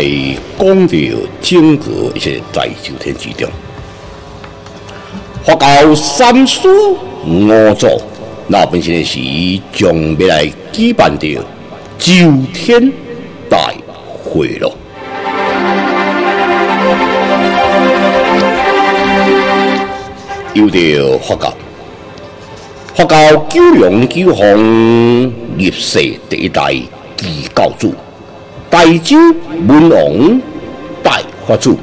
来讲到整个一些在九天之中，佛教三书五祖，那本身是将要来举办的九天大会了。有着佛教，佛教九龙九凤立世第一代基教主，大周文王大法主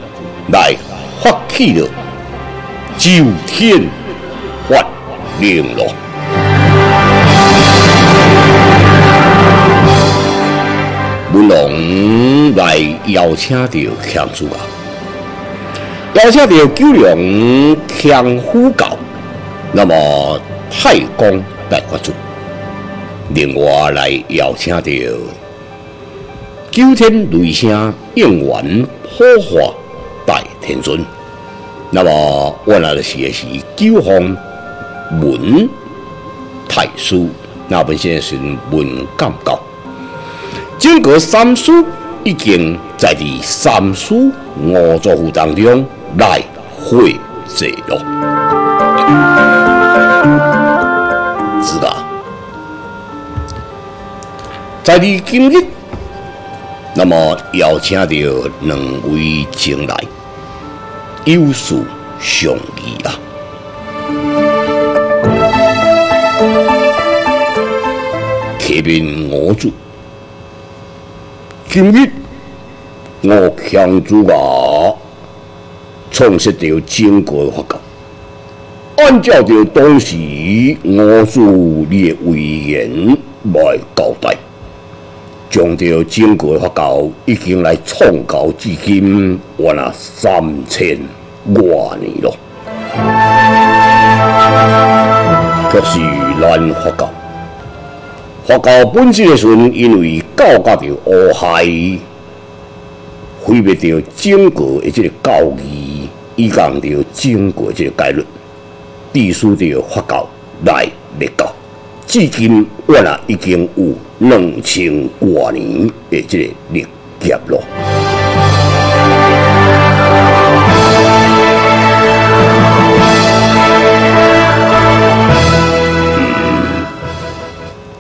来发起了九天法令咯。文王来邀请到强主啊！邀请到九龙强虎教，那么太公大法主，另外来邀请到九天雷声应元普化大天尊，那么我来的是的是九方文太师，那本现在是文干教，整个三书已经在第三书五作赋当中。来会者咯，知道？在你今日，那么邀请到两位前来，有事相议啊！客面我主，今日我强主啊！创设着整个法教，按照着当时我主列威严来，将着整个佛教已经来创教至今，完了三千多年了。可是咱佛教，佛教本身的时阵，因为教教着乌害，毁灭着整个的这个教义。以讲着经过这个概论，地书着佛教来灭教，至今我啊已经有两千多年的这个历劫了。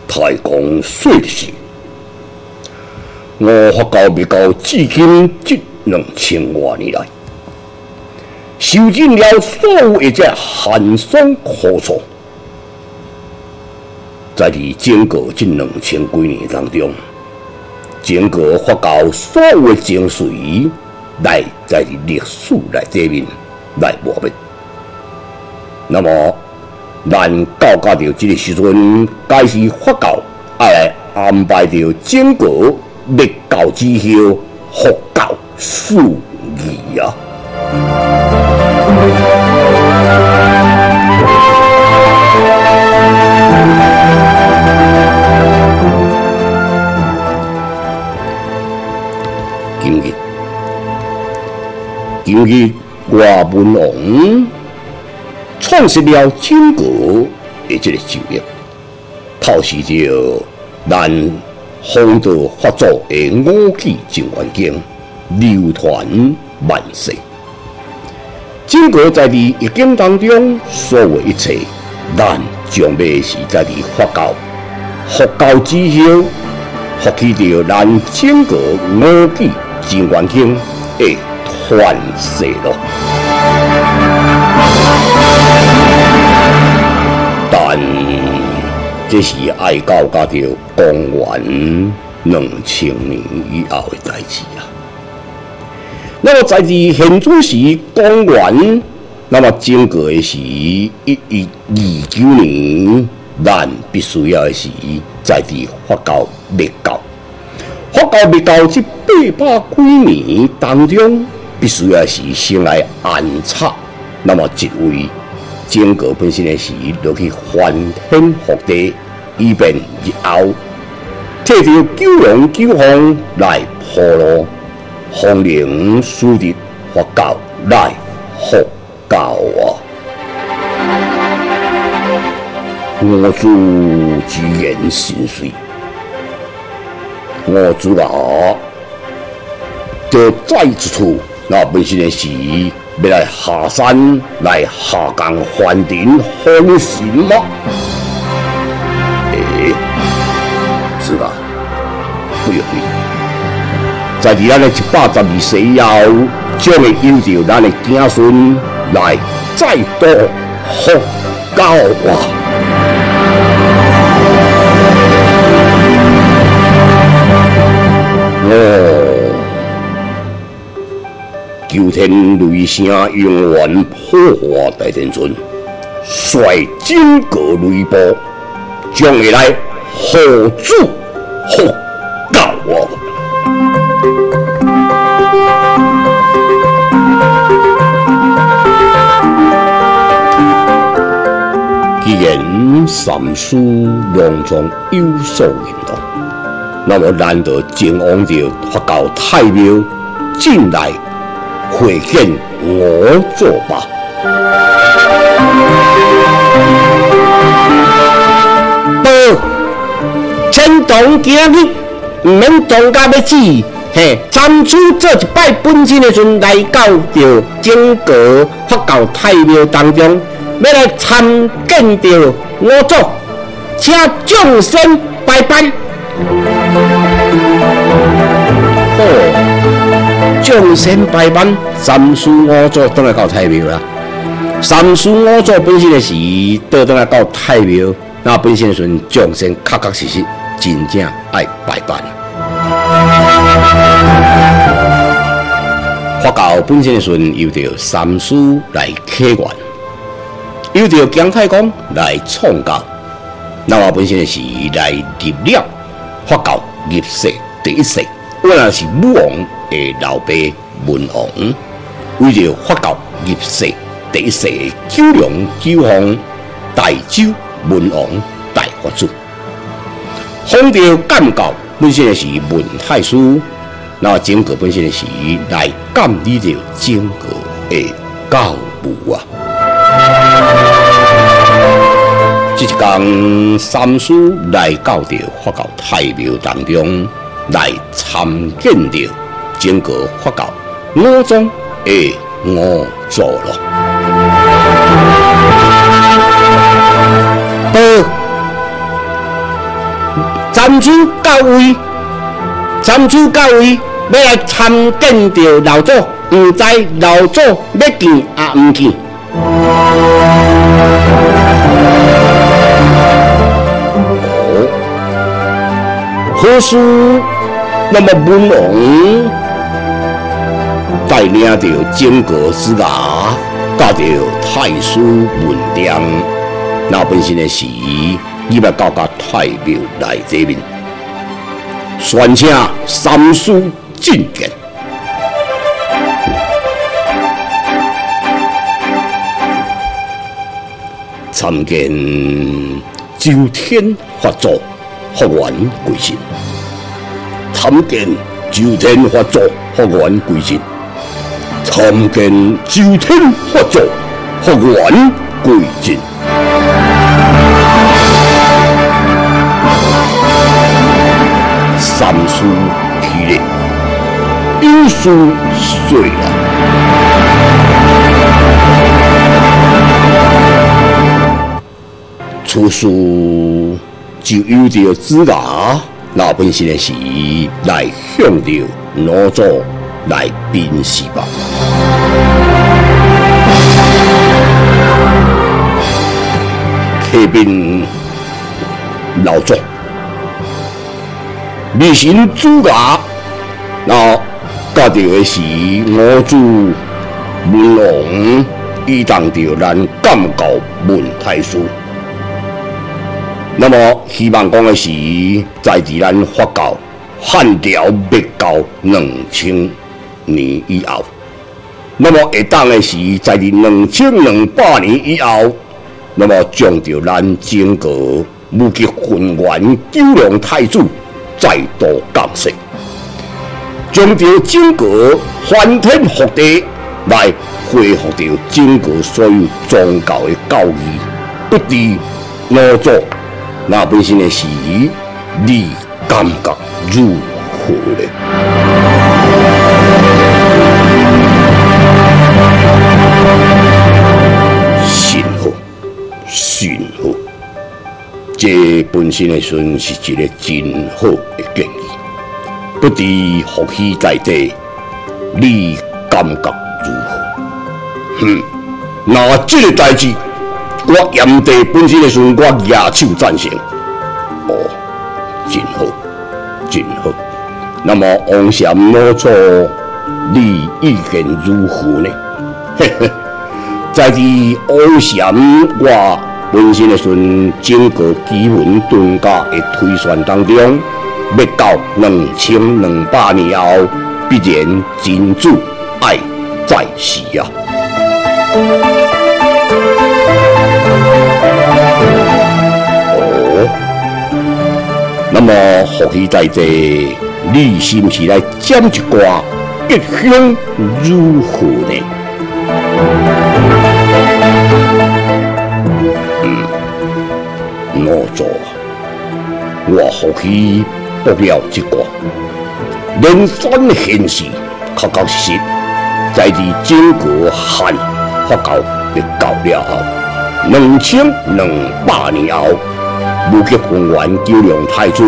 太公说的是，我发教未到至今这两千多年来。修尽了所有一只寒霜苦楚，在你整个这两千几年当中，整个佛教所有的精髓，来在历史来这面来磨灭。那么，咱到达到这个时阵，该是佛教爱来安排着整个立教之后，佛教今日，外文王创设了整个的这个就业，透视着咱弘道发作的五气净环境，流传万世。整个在你一经当中所有一切，咱将要是在你佛教、佛教之后，获取着咱整个五季真环境的传世咯。但这是爱到家着公元两千年以后的代志啊。那么在伫现主时公元，那么经过的是一一二九年，咱必须要的是在伫佛教灭教，佛教灭教这八百几年当中，必须要是先来安插，那么一位整个本身的是落去翻天覆地，以便日后摕着九龙九凤来破路。弘扬树立佛教来佛教啊！我主之言心碎，我主啊！就再一处，那本身的是要来下山来下岗还庭奉行吗？诶，是吧？不容易。在咱的一百十二岁以后，将会有着咱的子孙来再度复教啊！哦，九天雷声永远破坏大天尊，率金戈雷波，将会来护主复教啊！既然三书隆重有所运动，那么难得前往着佛教太庙进来会见我做吧。不，天堂今日唔免当家要死，嘿，参主做一拜本身的时阵来到着整个佛教太庙当中。要来参见着我祖，请众生拜拜。哦，众生拜拜，三书五祖当来到太庙啦。三书五祖本身的是倒当来到太庙，那本身的时阵，众生确确实实真正爱拜拜。佛教本身的时阵，由着三师来开源。由着姜太公来创教，那我本身的是来入了佛教入世第一世，我也是武王的老爸文王，为着佛教入世第一世九龙九凤大周文王大佛祖，封着干教本身是文太师，那整个本身是来监理着整个的教务啊。这一讲三师来到着佛教太庙当中，来参见着整个佛教五宗的五祖了。好，站主到位，站主到位，要来参见着老祖，唔知老祖要见啊唔见？何事？那么文王带领着整个之家，到着太师文章，那本身的事，你要到个太庙来这边，宣请三书进见，参见九天法祖。福缘归真，参见周天法祖福缘归真，参见周天法祖福缘归真。三书起立，有书遂了。出书。就有着资格，那本身的是来向着老祖来辨识吧。启禀老祖，立行资格，那家着的是我祖文王，以当着咱干教文太师。那么，希望讲的是，在自咱佛教汉朝灭教两千年以后，那么会当的是，在两千两百年以后，那么将着咱整个无极混元九龙太子再度降世，将着整个翻天覆地来恢复着整个所有宗教的教义，不敌老祖。那本身的事，你感觉如何呢？信乎？信乎？这本身嘅信，是一个真好嘅建议。不知伏羲在地，你感觉如何？哼，那这个代志。我炎帝本身的时，我举手赞成。哦，真好，真好。那么王禅老祖，你意见如何呢？嘿嘿，在你王禅我。本身的顺整个基文遁甲的推算当中，要到两千两百年后，必然真主爱在世啊！那么何其在这，你是不是来讲一卦，吉凶如何呢？我做，我后期不了一个，连番现实，确确实实，在伫整个汉发教被搞了后，两千两百年后，武吉公元九良太子，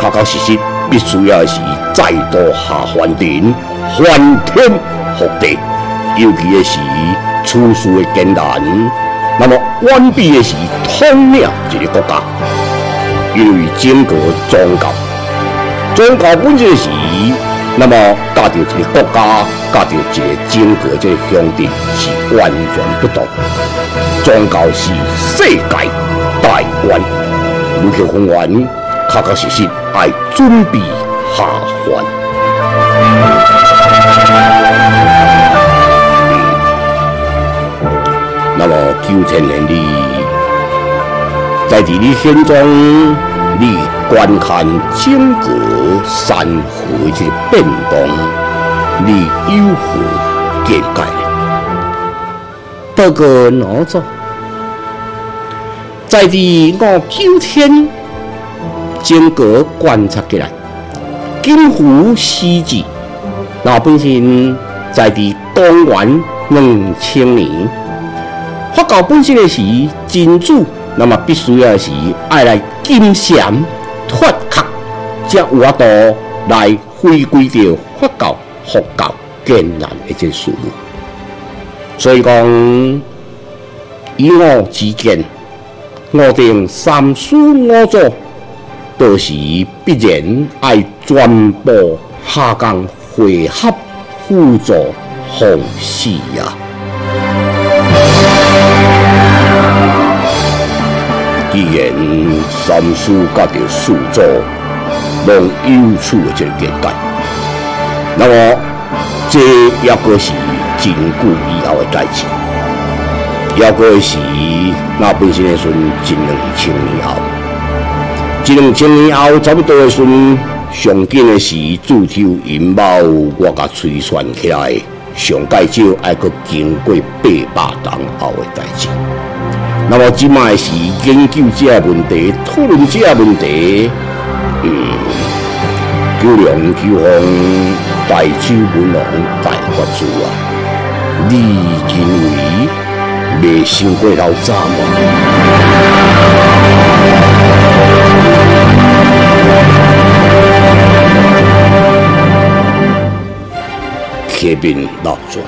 确确实实必须要是再度下凡尘，翻天覆地，尤其是处事的艰难。那么完毕的是统领一个国家，因为整个宗教，宗教本身是，那么加着一个国家，加着一个整个这个兄弟是完全不同。宗教是世界大观，如去宏愿，确确实实爱准备下凡。那么九千年里，在地理现中，你观看整个山河的变动，你有何见解？报告老祖，在这我九天经过观察起来，近乎世纪，那本身在这公元两千年。佛教本身的是真主，那么必须要是爱来金蝉脱壳，才有法度来回归到佛教佛教艰难一件事物。所以讲，以我之见，我定三书五祖都是必然爱全部下岗汇合辅助奉事呀。既然三书甲着四祖拢有处的这个见解，那么这也个是真久以后的代志，也个是那本身的时一两千年后，一两千年后差不多的时上紧的是自头银毛，我甲推算起来，上介少爱个经过八百年后的代志。那么，即卖是研究这问题、讨论这问题。嗯，九龙九方大周文王大法主啊，你认为未想过老早吗？铁兵老庄，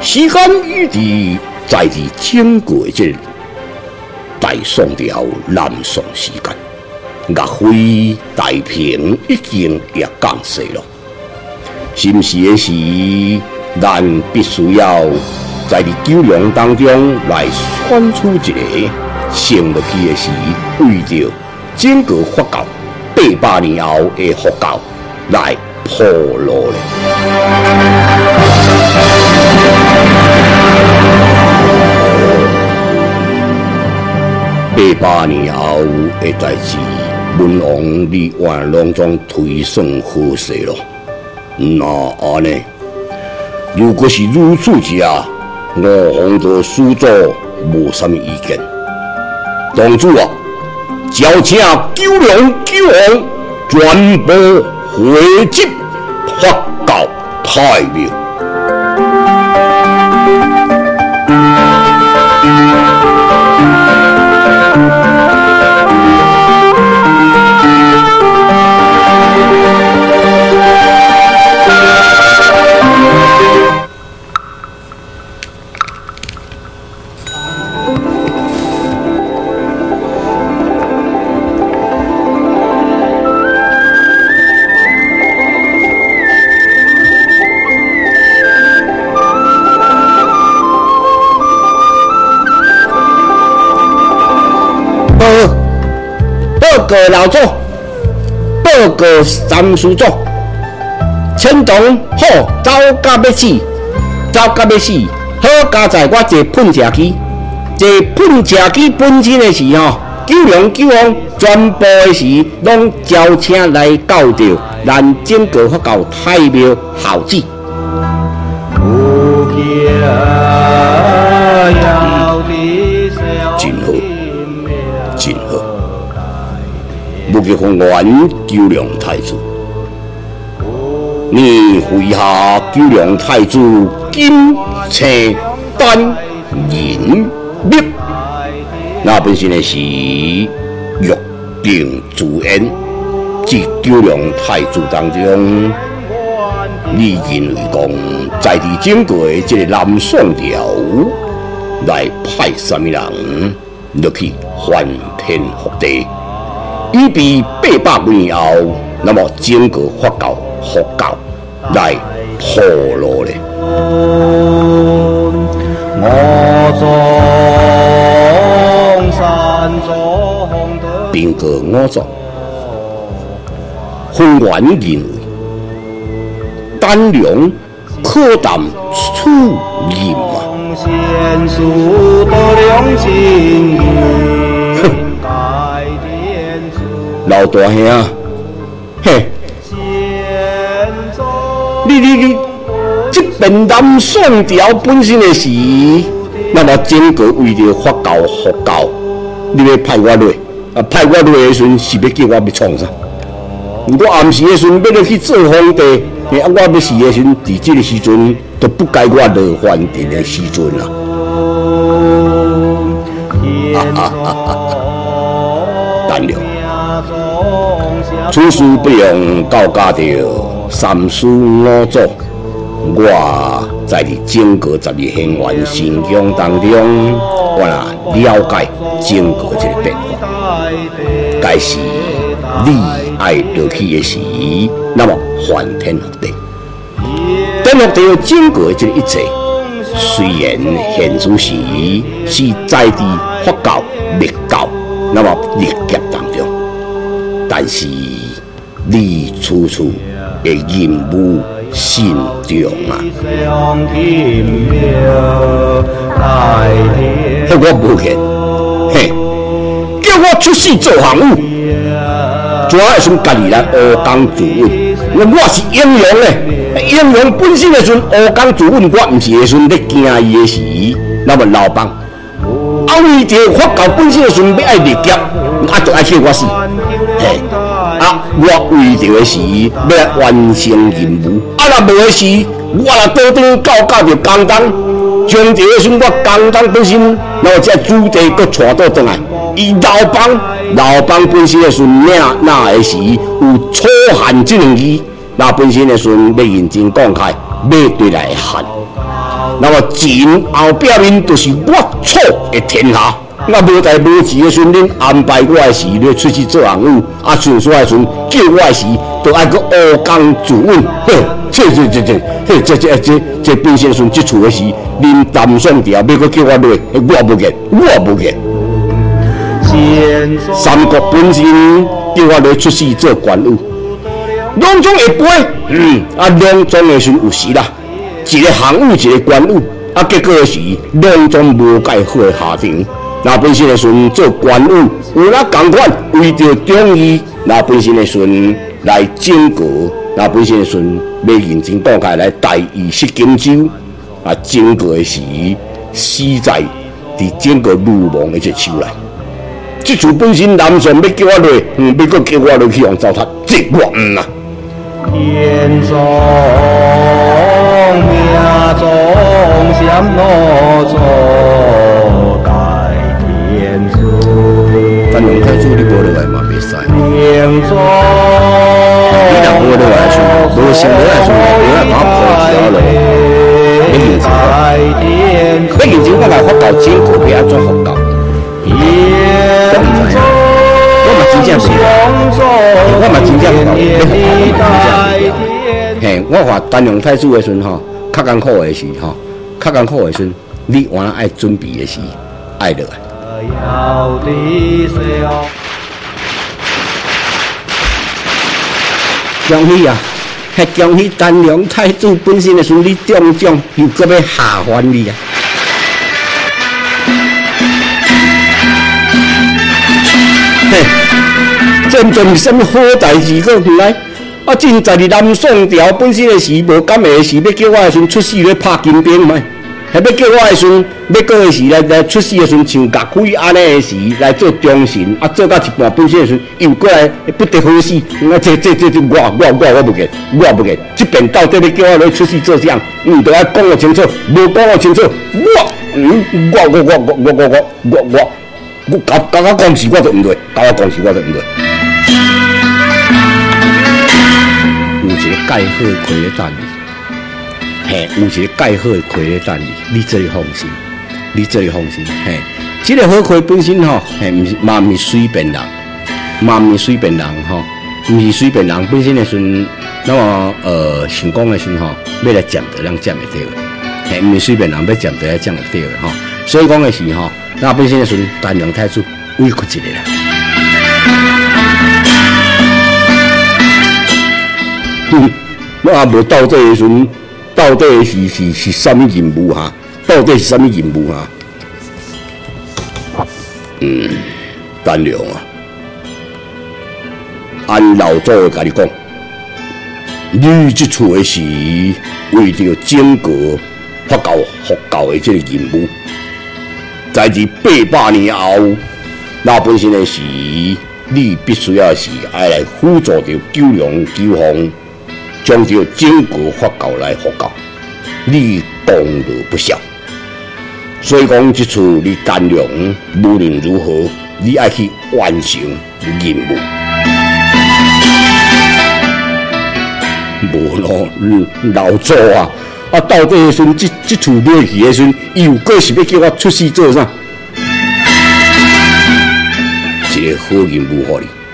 时间与地。在伫整个这大宋朝南宋时间，岳飞太平已经也降世了。是时的是，咱必须要在你九龙当中来选出一个胜得起的是，为着整个佛教八百年后的佛教来铺路咧。八百年后的代志，文王你万隆中推算好势咯。那安尼，如果是如此之下，我洪都书作无什么意见。当主啊，叫请九龙九王全部汇集，发告太庙。告老祖，报告三叔祖，青铜好走甲要死，走甲要死，好加在我这喷射机，这喷射机本身的时吼，九龙九王全部的时拢招请来告着咱整个佛教太庙孝子。真好，真好。不给宏愿九良太子，你麾下九良太子金青丹银玉，那本身的是玉定主演，即九良太子当中，你认为讲在地经过的这个南宋朝来派什么人落去翻天覆地？以比八百年后，那么整个佛教、佛教来破落咧。兵戈五座，分元认为，胆量可担出任啊！老大兄，嘿，你你你，这本南宋朝本身的事，那么整个为了佛教佛教，你要派我来，啊派我来的时候是要叫我要创啥？我暗时的时阵要去做皇帝，啊我要死的时候，在这个时阵都不该我落凡尘的时阵啊！哈哈哈哈此事不用告家着三思五祖，我在你整个十二仙元神宫当中，我若了解整个这个变化。该是你爱落去的时，那么翻天覆地，天覆地整个这一切，虽然现主时是在地佛教密教，那么密劫当中，但是。你处处的任务心重啊！迄我无见，嘿，叫我出世做行务，怎会算家己来乌工自刎？我是英雄嘞，英雄本身的时阵乌工自刎，我毋是的时阵咧惊伊的时，那么老帮，啊为着佛教本身的时阵要爱立劫，啊就爱叫我死，嘿。啊！我为着的是要完成任务，啊！若无的是，我若倒转到到着江东，将这个时我江东本身，然后这主题搁带倒转来，伊老帮老帮本身的时命那会是有错汉这两字，那本身的时要认真讲开，要对来汉，那么前后表面都是我错的天下。我无代无志的时阵，恁安排我的时，你出去做行务，啊，顺续的时阵叫我的时，都爱去乌工自刎。嘿，这这这这，嘿，这这这这变先生即厝的时，恁南宋朝要去叫我落，我无见，我无见。三国本身叫我来出世做官务，两种会背，嗯，啊，两种的时有时啦，一个行务，一个官务，啊，结果是两种无介好的下场。那本身的孙做官务，有那共款为着忠义，那本身的孙来整个，那本身的孙要认真打开来带意识荆州，啊，整个的是死在伫整个鲁莽的这手来。这次本身南宋要叫我落，嗯，要搁叫我落去用糟蹋，这我唔啊。天中命中相落错。但用太子你无落来嘛，袂使。你若无落来算，无想落来算，你来把我破掉了。你认真，你认真，我来发到整个别安怎发到？我唔知啊，我嘛真正是，我嘛真正唔到，你发我嘛真正唔嘿，我发单用太子的时阵吼，较艰苦的时吼，较艰苦的时，你原来爱准备的是爱落来。恭喜啊！还恭喜丹梁太子本身的孙你中奖，又搁要下凡你啊！嘿，真正什么好代志？个原来啊，真在你南宋朝本身的事，无敢的是要叫我的孙出世咧拍金兵嘛？还要叫我的孙要过的时来来出世的时像岳飞安尼的时来做忠臣，啊做到一半本身的时又过来不得好死，我这这这这我我我我不给，我不给，这边到底要叫我来出世做啥？你都要讲我清楚，无讲我清楚，我嗯我我我我我我我我我搞搞我讲事我就唔对，搞我讲事我就唔对。有一个盖好亏的等你。嘿，有一个盖好的亏咧等你，你最放心，你最放心。嘿，这个好亏本身吼，嘿，毋是嘛毋是随便人，嘛毋是随便人吼，毋是随便人本身的时阵，那么呃成功的时候吼，要来占得让占会到的，嘿，毋是随便人要占得来占会到的吼。所以讲的是吼，那本身的时阵，单量太子委屈一个啦。哼，我也无到这个时阵。到底是是是什么任务哈？到底是什么任务哈？嗯，单良啊，按老祖甲你讲，你这处的是为着整个佛教佛教的这个任务，在这八百年后，那本身的是你必须要是爱来辅助着九龙九凤。将这整个佛教来佛教，你功德不小。所以讲，这次你干粮无论如何，你要去完成任务。无咯，老祖啊，啊，到底时阵，这这处买去的时阵，又过是要叫我出世做啥？一个好任务，给你。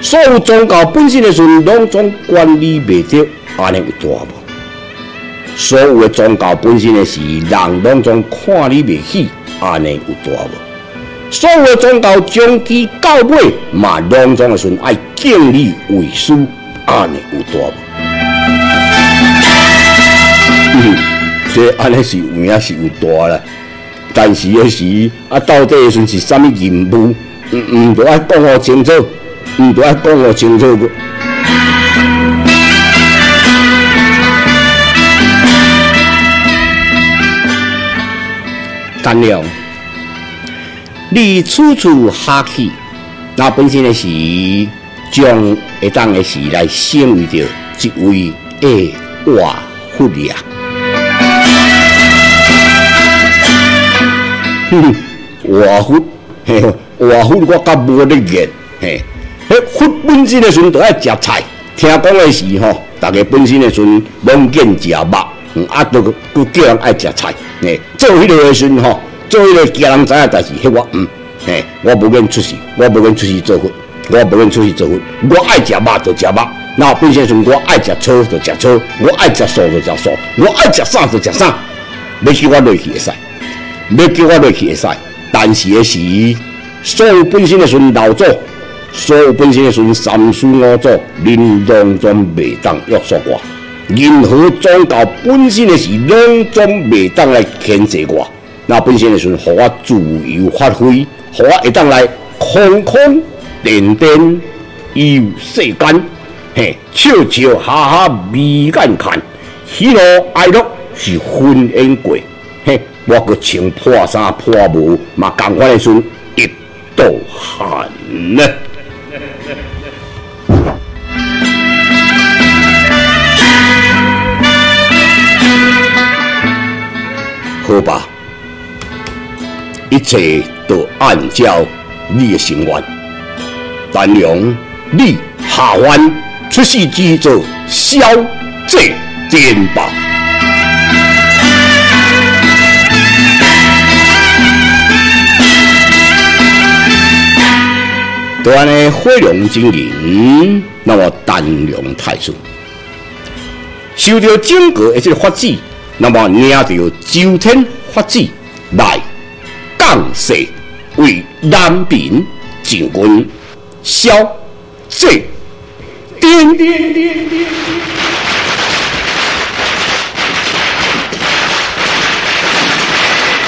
所有宗教本身的时阵，拢总管理袂着，安尼有大无？所有的宗教本身的事，人拢总看你袂起，安尼有大无？所有的宗教从其到尾，嘛拢总的时阵爱敬你为师，安尼有大无？嗯，这安尼是有影是有大啦，但是的是啊，到底的时是啥物任务？嗯嗯，都爱讲好清楚。你都要讲我清楚个。干了，你处处下去，那本身的是将一当的事来成为着一位的瓦富呀。哼，瓦富，嘿，瓦富我甲无得言，嘿。迄佛本身的时阵都爱食菜，听讲的是吼，大家本身的孙拢见食肉，嗯，啊，都都叫人爱食菜，诶，做迄个的孙吼，做迄个叫人知影代志，迄我嗯，诶，我不愿出世，我不愿出世做佛，我不愿出世做佛，我爱食肉就食肉，那本身孙我爱食草就食草，我爱食素就食素，我爱食啥就食啥，要叫我落去会使，要叫我落去会使，但是的是所有本身的孙老祖。所有本身的孙三书五祖，恁拢总袂当约束我；任何宗教本身的事，拢总袂当来牵制我。那本身的孙，互我自由发挥，互我会当来空空点点游世间，嘿，笑笑哈哈眉眼看，喜怒哀乐是婚姻过，嘿，我个穿破衫破帽，嘛共款的孙一道汗呢。好吧，一切都按照你的心愿。但用你下凡出世之做消这颠吧。安尼火龙精灵，那么胆量太数，受到整个一个法旨。那么领着周天法旨来降世，为人民进军消这点点点点。